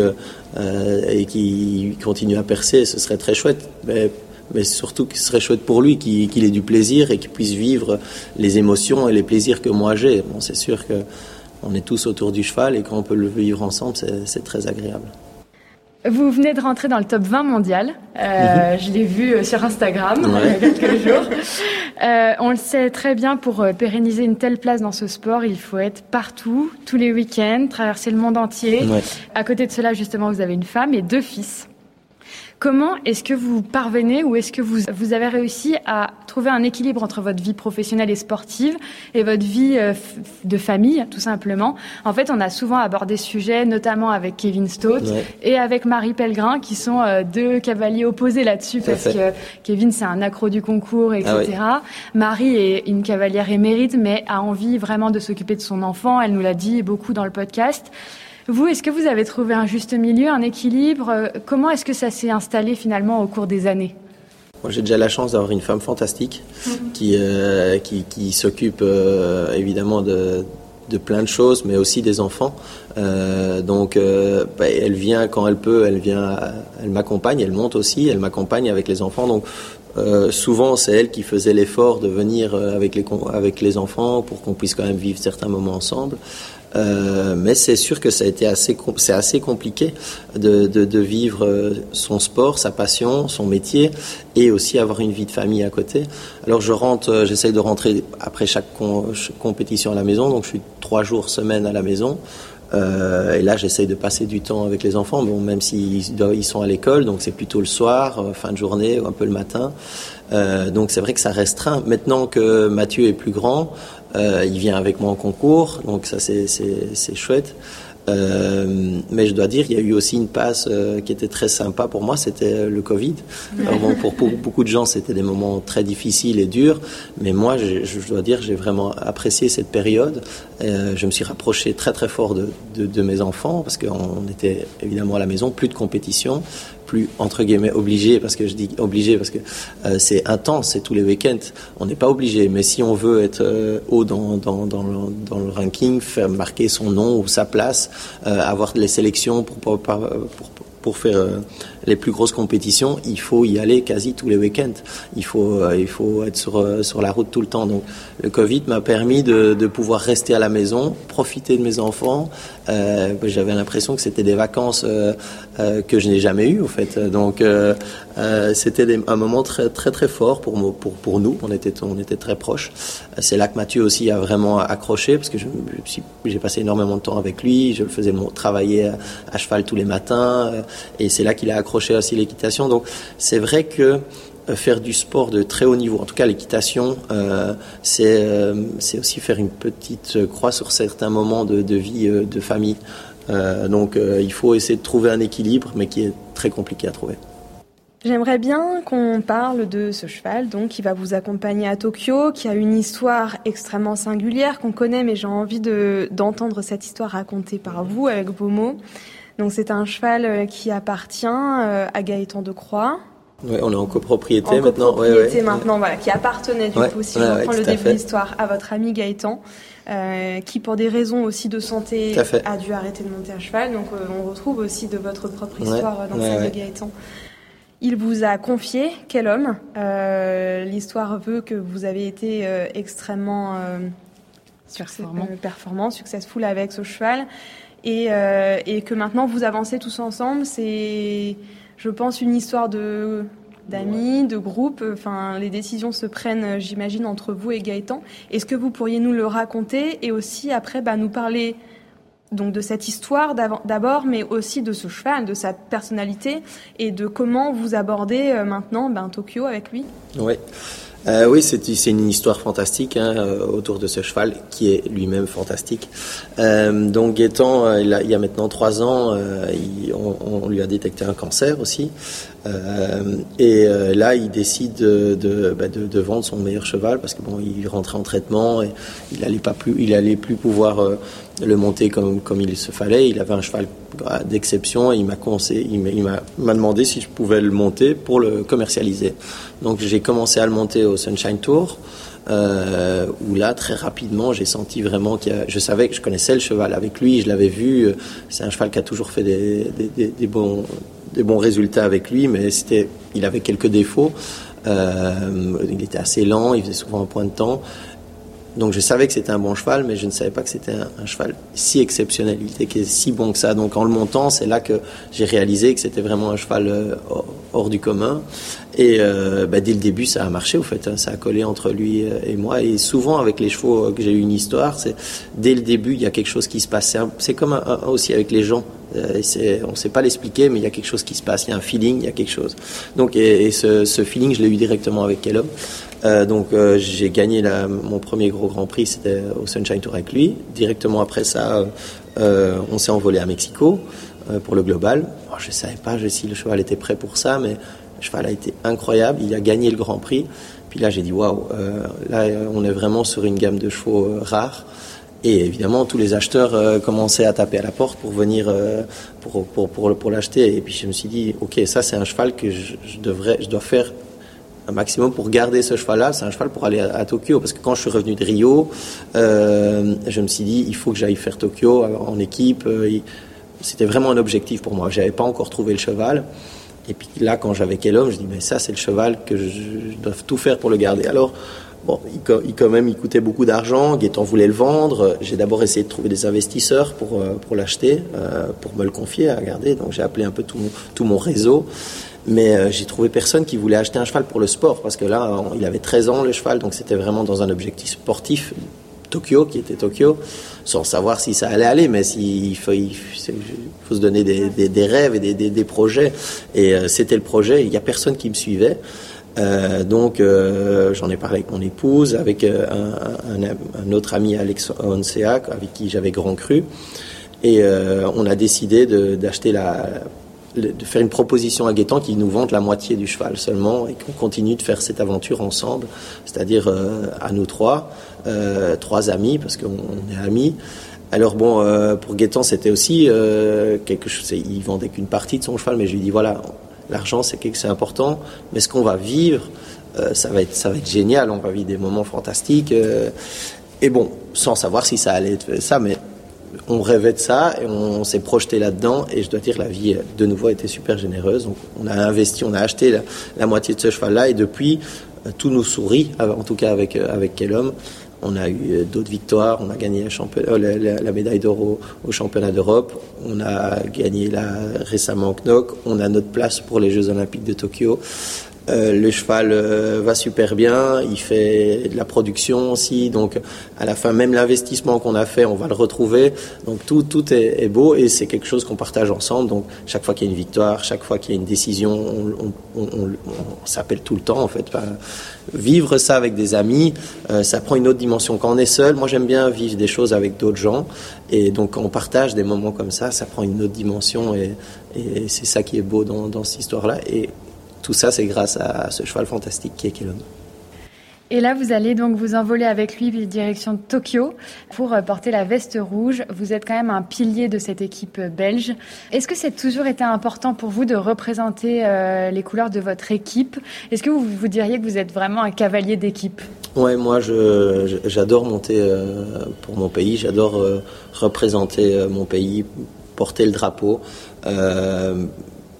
et qu'il continue à percer, ce serait très chouette. Mais, mais surtout, ce serait chouette pour lui qu'il ait du plaisir et qu'il puisse vivre les émotions et les plaisirs que moi j'ai. Bon, c'est sûr que on est tous autour du cheval et quand on peut le vivre ensemble, c'est très agréable. Vous venez de rentrer dans le top 20 mondial. Euh, mhm. je l'ai vu euh, sur Instagram il y a quelques jours. Euh, on le sait très bien, pour pérenniser une telle place dans ce sport, il faut être partout, tous les week-ends, traverser le monde entier. À côté de cela, justement, vous avez une femme et deux fils. Comment est-ce que vous parvenez ou est-ce que vous, vous avez réussi à trouver un équilibre entre votre vie professionnelle et sportive et votre vie euh, de famille, tout simplement? En fait, on a souvent abordé ce sujet, notamment avec Kevin Stott et avec Marie Pellegrin, qui sont euh, deux cavaliers opposés là-dessus, parce que Kevin, c'est un accro du concours, etc. Ah Marie est une cavalière émérite, mais a envie vraiment de s'occuper de son enfant. Elle nous l'a dit beaucoup dans le podcast. Vous, est-ce que vous avez trouvé un juste milieu, un équilibre? Euh, Comment est-ce que ça s'est installé finalement au cours des années? Moi, j'ai déjà la chance d'avoir une femme fantastique mhm. qui, euh, qui, qui s'occupe euh, évidemment de, de plein de choses, mais aussi des enfants. Euh, donc, bah, elle vient quand elle peut, elle vient, elle m'accompagne, elle monte aussi, elle m'accompagne avec les enfants. Donc, souvent, c'est elle qui faisait l'effort de venir avec les, avec les enfants pour qu'on puisse quand même vivre certains moments ensemble. Euh, mais c'est sûr que ça a été assez, c'est assez compliqué de, de, de, vivre euh, son sport, sa passion, son métier, et aussi avoir une vie de famille à côté. Alors je rentre, euh, j'essaye de rentrer après chaque compétition à la maison, donc je suis trois jours semaine à la maison. Euh, et là, j'essaye de passer du temps avec les enfants, bon, même s'ils ils sont à l'école, donc c'est plutôt le soir, fin de journée, ou un peu le matin. Euh, donc c'est vrai que ça restreint. Maintenant que Mathieu est plus grand, il vient avec moi en concours, donc ça c'est chouette. Euh, mais je dois dire, il y a eu aussi une passe euh, qui était très sympa pour moi, c'était le Covid. Alors bon, pour, beaucoup de gens, c'était des moments très difficiles et durs, mais moi, je, je dois dire, j'ai vraiment apprécié cette période. Euh, je me suis rapproché très très fort de, de, de mes enfants parce qu'on était évidemment à la maison, plus de compétition, plus entre guillemets obligé, parce que je dis obligé parce que euh, c'est intense, c'est tous les week-ends. On n'est pas obligé, mais si on veut être euh, haut dans, dans, dans, le, ranking, faire marquer son nom ou sa place, euh, avoir les sélections pour, pour, pour, pour faire les plus grosses compétitions, il faut y aller quasi tous les week-ends. Il faut, euh, il faut être sur, euh, sur la route tout le temps. Donc, le Covid m'a permis de, de, pouvoir rester à la maison, profiter de mes enfants. Euh, J'avais l'impression que c'était des vacances que je n'ai jamais eues, au fait. Donc, c'était un moment très, très, très fort pour, pour, pour nous. On était, on était très proches. C'est là que Mathieu aussi a vraiment accroché, parce que j'ai passé énormément de temps avec lui. Je le faisais travailler à cheval tous les matins, et c'est là qu'il a accroché aussi l'équitation. Donc, c'est vrai que euh, faire du sport de très haut niveau, en tout cas l'équitation, euh, euh, c'est aussi faire une petite croix sur certains moments de, vie euh, de famille. Euh, donc euh, il faut essayer de trouver un équilibre, mais qui est très compliqué à trouver. J'aimerais bien qu'on parle de ce cheval donc qui va vous accompagner à Tokyo, qui a une histoire extrêmement singulière qu'on connaît, mais j'ai envie d'entendre cette histoire racontée par vous avec vos mots. Donc c'est un cheval qui appartient à Gaëtan de Croix, Ouais, on est en copropriété en maintenant. Copropriété ouais, maintenant, voilà, qui appartenait du coup, si je reprends le début de l'histoire, à votre ami Gaëtan, euh, qui pour des raisons aussi de santé a dû arrêter de monter à cheval. Donc euh, on retrouve aussi de votre propre histoire dans celle de Gaëtan. Il vous a confié quel homme euh, L'histoire veut que vous avez été euh, extrêmement performant. performant, successful avec ce cheval, et, et que maintenant vous avancez tous ensemble. C'est je pense, une histoire de d'amis, de groupe. Enfin, les décisions se prennent, j'imagine, entre vous et Gaëtan. Est-ce que vous pourriez nous le raconter et aussi après bah, nous parler donc de cette histoire d'abord, mais aussi de ce cheval, de sa personnalité et de comment vous abordez euh, maintenant ben, Tokyo avec lui? Oui. Euh, oui, c'est une histoire fantastique hein, euh, autour de ce cheval qui est lui-même fantastique. Euh, donc Gaëtan, euh, il, a, il, y a maintenant trois ans, on, lui a détecté un cancer aussi. Euh, et là, il décide de, de, bah, de, vendre son meilleur cheval parce que bon, il rentrait en traitement et il allait pas plus, il allait plus pouvoir le monter comme, comme il se fallait. Il avait un cheval d'exception et il m'a demandé si je pouvais le monter pour le commercialiser. Donc j'ai commencé à le monter au Sunshine Tour. Euh, où là très rapidement j'ai senti vraiment qu'il je savais que je connaissais le cheval avec lui je l'avais vu c'est un cheval qui a toujours fait des, bons des bons résultats avec lui mais c'était il avait quelques défauts euh, il était assez lent il faisait souvent un point de temps donc je savais que c'était un bon cheval, mais je ne savais pas que c'était un, cheval si exceptionnel, il était si bon que ça. Donc en le montant, c'est là que j'ai réalisé que c'était vraiment un cheval euh, hors du commun. Et euh, bah, dès le début, ça a marché, au fait. Hein, ça a collé entre lui et moi. Et souvent, avec les chevaux que j'ai eu une histoire, c'est dès le début, il y a quelque chose qui se passe. C'est comme aussi avec les gens. Euh, on ne sait pas l'expliquer, mais il y a quelque chose qui se passe. Il y a un feeling, il y a quelque chose. Donc, et, ce, feeling, je l'ai eu directement avec Kellogg. Euh, donc euh, j'ai gagné mon premier gros Grand Prix, c'était au Sunshine Tour avec lui. Directement après ça, euh, on s'est envolé à Mexico pour le global. Alors, je ne savais pas si le cheval était prêt pour ça, mais le cheval a été incroyable. Il a gagné le Grand Prix. Puis là, j'ai dit waouh, là on est vraiment sur une gamme de chevaux rares. Et évidemment, tous les acheteurs euh, commençaient à taper à la porte pour venir euh, pour, pour, pour, pour l'acheter. Et puis je me suis dit, ok, ça c'est un cheval que je, devrais, je dois faire un maximum pour garder ce cheval-là. C'est un cheval pour aller à, à, Tokyo. Parce que quand je suis revenu de Rio, euh, je me suis dit, il faut que j'aille faire Tokyo en équipe. C'était vraiment un objectif pour moi. J'avais pas encore trouvé le cheval. Et puis là, quand j'avais quel homme, je dis, mais ça, c'est le cheval que je, je, dois tout faire pour le garder. Alors, bon, il, quand même, il coûtait beaucoup d'argent. Gaëtan voulait le vendre. J'ai d'abord essayé de trouver des investisseurs pour, pour l'acheter, euh, pour me le confier à garder. Donc, j'ai appelé un peu tout mon, tout mon réseau. Mais euh, j'ai trouvé personne qui voulait acheter un cheval pour le sport, parce que là, il avait 13 ans, le cheval, donc c'était vraiment dans un objectif sportif. Tokyo, qui était Tokyo, sans savoir si ça allait aller, mais il, faut, il faut se donner des, des, rêves et des, des, projets. Et euh, c'était le projet, il n'y a personne qui me suivait. Euh, donc euh, j'en ai parlé avec mon épouse, avec euh, un, autre ami Alex Onseac, avec qui j'avais grand cru. Et on a décidé d'acheter la de faire une proposition à Gaétan qui nous vende la moitié du cheval seulement et qu'on continue de faire cette aventure ensemble, c'est-à-dire à nous trois, trois amis, parce qu'on est amis. Alors bon, pour Gaétan, c'était aussi quelque chose, il vendait qu'une partie de son cheval, mais je lui dis voilà, l'argent c'est c'est important, mais ce qu'on va vivre, euh, ça, va être, ça va être génial, on va vivre des moments fantastiques. Euh, et bon, sans savoir si ça allait être ça, mais on rêvait de ça et on, s'est projeté là-dedans. Et je dois dire, la vie, de nouveau, a été super généreuse. On a investi, on a acheté la, moitié de ce cheval-là. Et depuis, euh, tout nous sourit, en tout cas avec, euh, avec homme On a eu d'autres victoires. On a gagné la, la, médaille d'or au, championnat d'Europe. On a gagné là récemment au KNOK. On a notre place pour les Jeux Olympiques de Tokyo. Euh, le cheval euh, va super bien, il fait de la production aussi, donc à la fin même l'investissement qu'on a fait, on va le retrouver. Donc tout tout est, beau et c'est quelque chose qu'on partage ensemble. Donc chaque fois qu'il y a une victoire, chaque fois qu'il y a une décision, on, on, s'appelle tout le temps en fait. vivre ça avec des amis, euh, ça prend une autre dimension. Quand on est seul, moi j'aime bien vivre des choses avec d'autres gens et donc quand on partage des moments comme ça, ça prend une autre dimension et, et c'est ça qui est beau dans, dans cette histoire-là. Et tout ça, c'est grâce à ce cheval fantastique qui est Kelon. Et là, vous allez donc vous envoler avec lui direction de Tokyo pour euh, porter la veste rouge. Vous êtes quand même un pilier de cette équipe euh, belge. Est-ce que c'est toujours été important pour vous de représenter euh, les couleurs de votre équipe? Est-ce que vous vous diriez que vous êtes vraiment un cavalier d'équipe? Ouais, moi, j'adore monter pour mon pays. J'adore représenter mon pays, porter le drapeau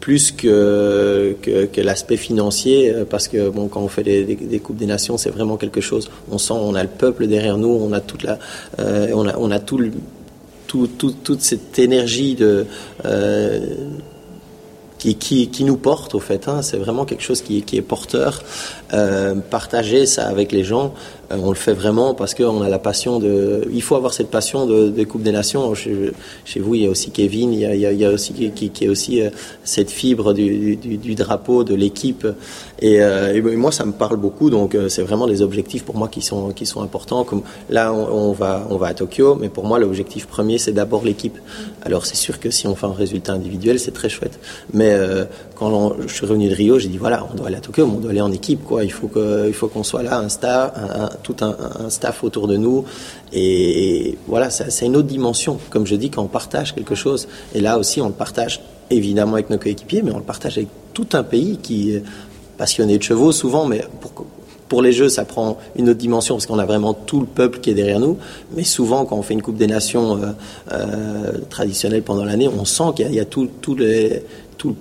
plus que, que, l'aspect financier, euh, parce que bon, quand on fait des, coupes des nations, c'est vraiment quelque chose. On sent, on a le peuple derrière nous, on a toute la, euh, on a, on a tout, tout, toute cette énergie de euh, qui, qui, qui, nous porte au fait. Hein. C'est vraiment quelque chose qui, qui est porteur. partager ça avec les gens, euh, on le fait vraiment parce qu'on a la passion de. Il faut avoir cette passion de, de Coupe des Nations. Chez, chez, vous, il y a aussi Kevin, il y a, il y a aussi qui, qui, est aussi euh, cette fibre du, du, du drapeau, de l'équipe. Et, euh, et, moi, ça me parle beaucoup. Donc, c'est vraiment des objectifs pour moi qui sont qui sont importants. Comme là, on, va on va à Tokyo, mais pour moi, l'objectif premier, c'est d'abord l'équipe. Alors, c'est sûr que si on fait un résultat individuel, c'est très chouette. Mais quand je suis revenu de Rio, j'ai dit voilà, on doit aller à Tokyo, mais on doit aller en équipe, quoi. Il faut que il faut qu'on soit là, un star, un, tout un, staff autour de nous. Et, voilà, c'est une autre dimension. Comme je dis, quand on partage quelque chose, et là aussi, on le partage évidemment avec nos coéquipiers, mais on le partage avec tout un pays qui est passionné de chevaux souvent, mais pour, les Jeux, ça prend une autre dimension parce qu'on a vraiment tout le peuple qui est derrière nous. Mais souvent, quand on fait une Coupe des Nations euh, euh, traditionnelle pendant l'année, on sent qu'il y, a, tout, le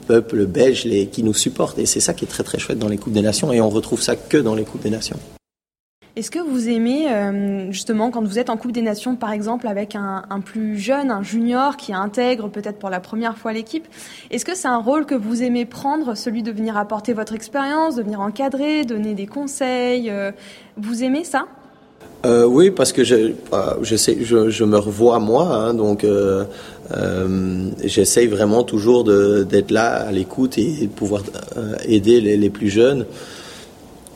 peuple belge qui nous supporte. Et c'est ça qui est très très chouette dans les Coupes des Nations. Et on retrouve ça que dans les Coupes des Nations. Est-ce que vous aimez euh, justement quand vous êtes en Coupe des Nations, par exemple, avec un, plus jeune, un junior qui intègre peut-être pour la première fois l'équipe, est-ce que c'est un rôle que vous aimez prendre, celui de venir apporter votre expérience, de venir encadrer, donner des conseils euh, Vous aimez ça? Euh, oui, parce que je, je, sais, je, me revois moi, hein, donc j'essaye vraiment toujours d'être là à l'écoute et, de pouvoir aider les, les, plus jeunes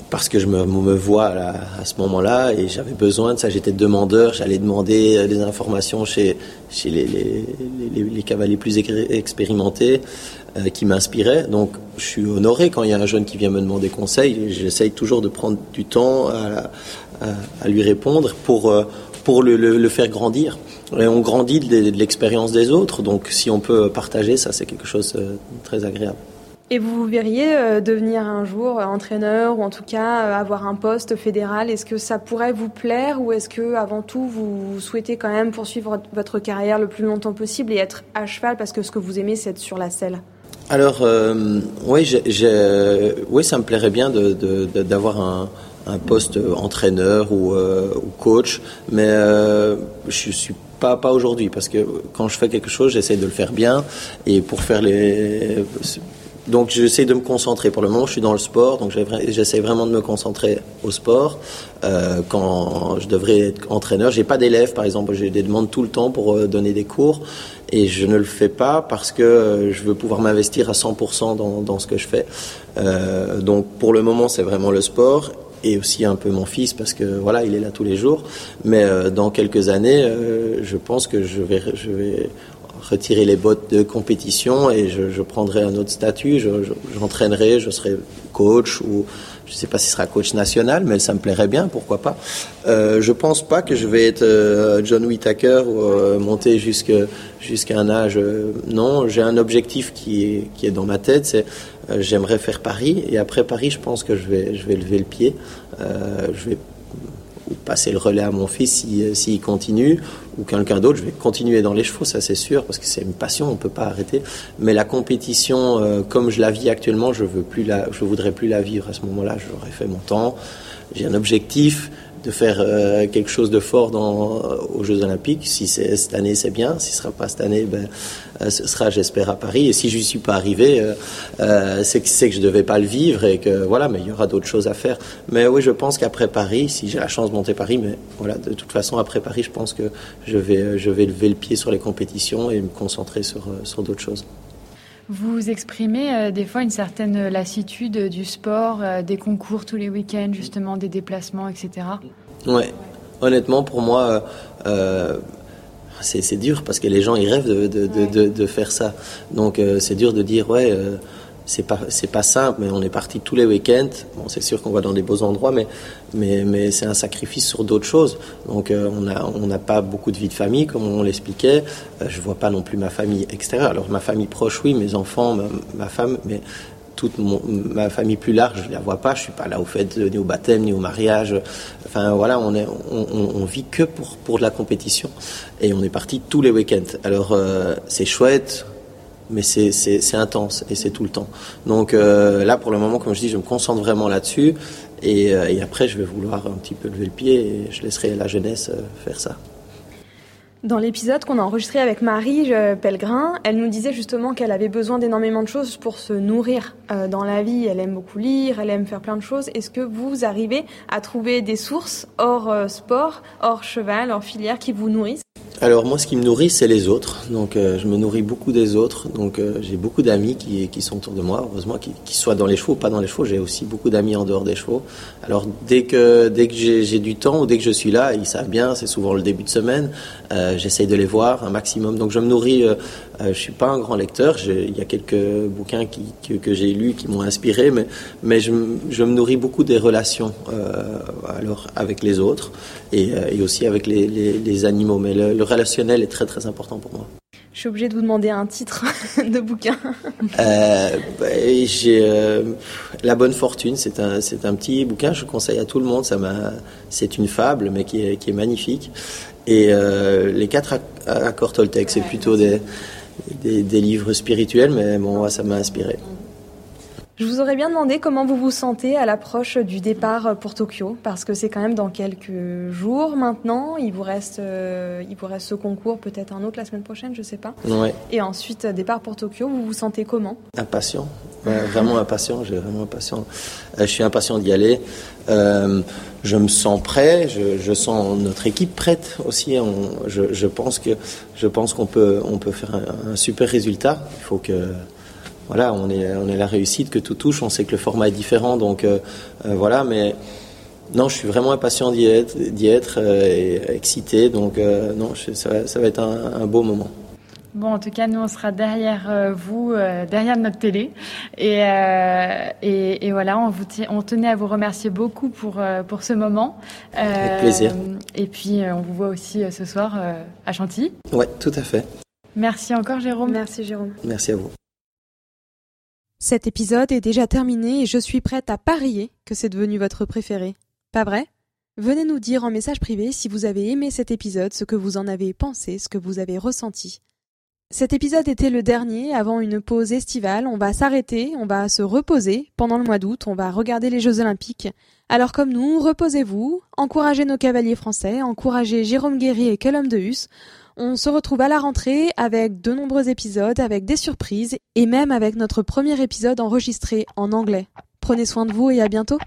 parce que je me, me vois à, ce moment-là et j'avais besoin de ça. J'étais demandeur, j'allais demander euh, des informations chez, chez les, les, cavaliers plus expérimentés euh, qui m'inspiraient. Donc je suis honoré quand il y a un jeune qui vient me demander conseil. J'essaye toujours de prendre du temps à, à, lui répondre pour, euh, pour le, le, faire grandir. Et on grandit de, de l'expérience des autres, donc si on peut partager ça, c'est quelque chose de très agréable. Et vous vous verriez euh, devenir un jour euh, entraîneur ou en tout cas euh, avoir un poste fédéral. Est-ce que ça pourrait vous plaire ou est-ce que avant tout vous souhaitez quand même poursuivre votre carrière le plus longtemps possible et être à cheval parce que ce que vous aimez c'est être sur la selle? Alors oui, oui, ça me plairait bien d'avoir un, poste entraîneur ou, coach, mais je suis pas, pas aujourd'hui parce que quand je fais quelque chose, j'essaie de le faire bien et pour faire les donc j'essaie de me concentrer. Pour le moment, je suis dans le sport, donc j'essaie vraiment de me concentrer au sport. Euh, quand je devrais être entraîneur, j'ai pas d'élèves, par exemple, j'ai des demandes tout le temps pour euh, donner des cours, et je ne le fais pas parce que euh, je veux pouvoir m'investir à 100% dans, ce que je fais. Donc pour le moment, c'est vraiment le sport et aussi un peu mon fils parce que voilà, il est là tous les jours. Mais dans quelques années, je pense que je vais retirer les bottes de compétition et je, prendrai un autre statut. J'entraînerai, je, serai coach ou je ne sais pas si ce sera coach national, mais ça me plairait bien, pourquoi pas. Euh, je pense pas que je vais être euh, John Whitaker ou euh, monter jusqu'à un âge. Euh, non, j'ai un objectif qui est, dans ma tête, c'est j'aimerais faire Paris et après Paris, je pense que je vais, je vais lever le pied. je vais passer le relais à mon fils s'il si, continue, ou quelqu'un d'autre, je vais continuer dans les chevaux, ça c'est sûr, parce que c'est une passion, on ne peut pas arrêter. Mais la compétition, euh, comme je la vis actuellement, je veux voudrais plus la vivre à ce moment-là. J'aurais fait mon temps, j'ai un objectif de faire euh, quelque chose de fort dans, euh, aux Jeux Olympiques. Si c'est cette année, c'est bien. Si ce sera pas cette année, ben, euh, ce sera, j'espère, à Paris. Et si je n'y suis pas arrivé, c'est que, que je devais pas le vivre et que voilà. Mais il y aura d'autres choses à faire. Mais oui, je pense qu'après Paris, si j'ai la chance de monter Paris, mais voilà, de toute façon, après Paris, je pense que je vais, je vais lever le pied sur les compétitions et me concentrer sur, sur d'autres choses. Vous exprimez euh, des fois une certaine lassitude du sport, euh, des concours tous les week-ends, justement, des déplacements, etc. Ouais, honnêtement, pour moi, euh, c'est dur parce que les gens ils rêvent de, de, de, faire ça. Donc c'est dur de dire, ouais c'est pas c'est pas simple, mais on est parti tous les week-ends. Bon, c'est sûr qu'on va dans des beaux endroits, mais mais mais c'est un sacrifice sur d'autres choses. Donc euh, on a on n'a pas beaucoup de vie de famille comme on l'expliquait. Euh, je vois pas non plus ma famille extérieure. Alors ma famille proche, oui, mes enfants, ma, femme, mais toute ma famille plus large, je la vois pas. Je suis pas là au fait ni au baptême ni au mariage. Enfin voilà, on est on, vit que pour pour de la compétition et on est parti tous les week-ends. Alors euh, c'est chouette mais c'est intense et c'est tout le temps. Donc euh, là, pour le moment, comme je dis, je me concentre vraiment là-dessus. Et, euh, et, après, je vais vouloir un petit peu lever le pied et je laisserai la jeunesse euh, faire ça. Dans l'épisode qu'on a enregistré avec Marie Pellegrin, elle nous disait justement qu'elle avait besoin d'énormément de choses pour se nourrir dans la vie. Elle aime beaucoup lire, elle aime faire plein de choses. Est-ce que vous arrivez à trouver des sources hors sport, hors cheval, hors filière qui vous nourrissent? Alors moi, ce qui me nourrit, c'est les autres. Donc euh, je me nourris beaucoup des autres. Donc euh, j'ai beaucoup d'amis qui, sont autour de moi, heureusement, qui, qui soient dans les chevaux ou pas dans les chevaux. J'ai aussi beaucoup d'amis en dehors des chevaux. Alors dès que j'ai du temps ou dès que je suis là, ils savent bien. C'est souvent le début de semaine. Euh, J'essaye de les voir un maximum. Donc je me nourris. Euh, euh je suis pas un grand lecteur. Il y a quelques bouquins qui, que, que j'ai lus qui m'ont inspiré, mais mais je, je, me nourris beaucoup des relations alors avec les autres et, et aussi avec les, les, les animaux. Mais le, le relationnel est très très important pour moi. Je suis obligée de vous demander un titre de bouquin. Euh, bah, j'ai euh, La Bonne Fortune, c'est un, c'est un petit bouquin, je conseille à tout le monde. Ça m'a, c'est une fable, mais qui est, qui est magnifique. Et euh, les quatre accords Toltec, c'est plutôt des, des, des, livres spirituels, mais bon, ça m'a inspiré. Je vous aurais bien demandé comment vous vous sentez à l'approche du départ pour Tokyo, parce que c'est quand même dans quelques jours maintenant. Il vous reste, euh, il vous reste ce concours, peut-être un autre la semaine prochaine, je sais pas. Ouais. Et ensuite départ pour Tokyo. Vous vous sentez comment? Impatient, vraiment impatient. J'ai vraiment impatient. Euh, je suis impatient d'y aller. Euh, je me sens prêt. Je, je, sens notre équipe prête aussi. On, je, je, pense que je pense qu'on peut on peut faire un, un super résultat. Il faut que voilà, on est, on est la réussite que tout touche. On sait que le format est différent, donc euh, euh, voilà. Mais non, je suis vraiment impatient d'y être, d'y être euh, et excité. Donc non, ça, va être un, beau moment. Bon, en tout cas, nous, on sera derrière vous, derrière notre télé. Et, et, voilà, on, vous on tenait à vous remercier beaucoup pour, pour ce moment. Avec plaisir. Et puis, on vous voit aussi ce soir à Chantilly. Oui, tout à fait. Merci encore, Jérôme. Merci, Jérôme. Merci à vous. Cet épisode est déjà terminé et je suis prête à parier que c'est devenu votre préféré. Pas vrai? Venez nous dire en message privé si vous avez aimé cet épisode, ce que vous en avez pensé, ce que vous avez ressenti. Cet épisode était le dernier avant une pause estivale. On va s'arrêter, on va se reposer pendant le mois d'août, on va regarder les Jeux Olympiques. Alors comme nous, reposez-vous, encouragez nos cavaliers français, encouragez Jérôme Guéry et Cullum de Hus. On se retrouve à la rentrée avec de nombreux épisodes, avec des surprises et même avec notre premier épisode enregistré en anglais. Prenez soin de vous et à bientôt